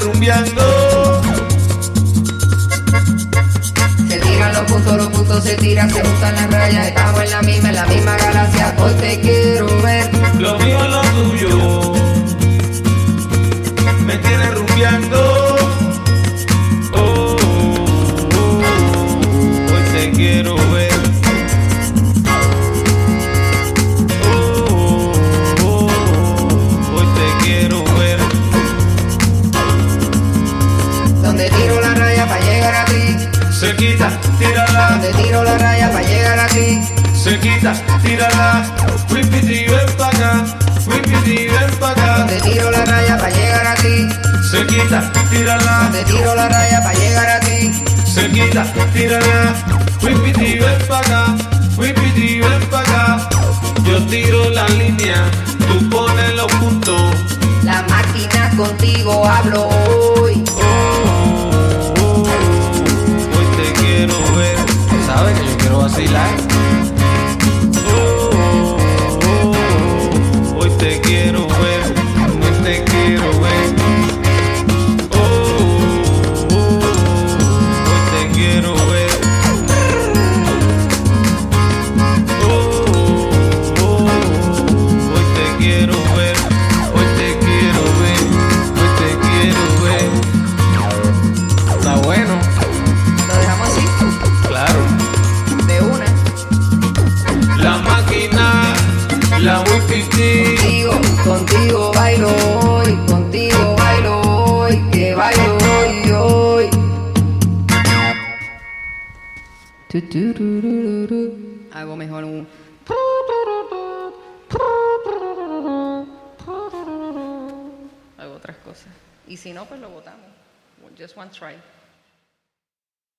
rumbeando. Se tiran los puntos, los puntos se tiran, se juntan las rayas. Estamos en la misma, en la misma galaxia. Hoy te quiero ver. Lo mío es lo tuyo. Llegar a ti. Se quita, tírala. Donde tiro la raya para llegar a ti. Se quita, tírala. Whippity, ven pa' acá. Whippity, ven pa' acá. Donde tiro la raya para llegar a ti. Se quita, tírala. Donde tiro la raya para llegar a ti. Se quita, tírala. Whippity, ven pa' acá. Whippity, ven pa' acá. Yo tiro la línea, tú pones los puntos. La máquina contigo hablo Hago mejor un. Hago otras cosas. Y si no, pues lo botamos. Just one try.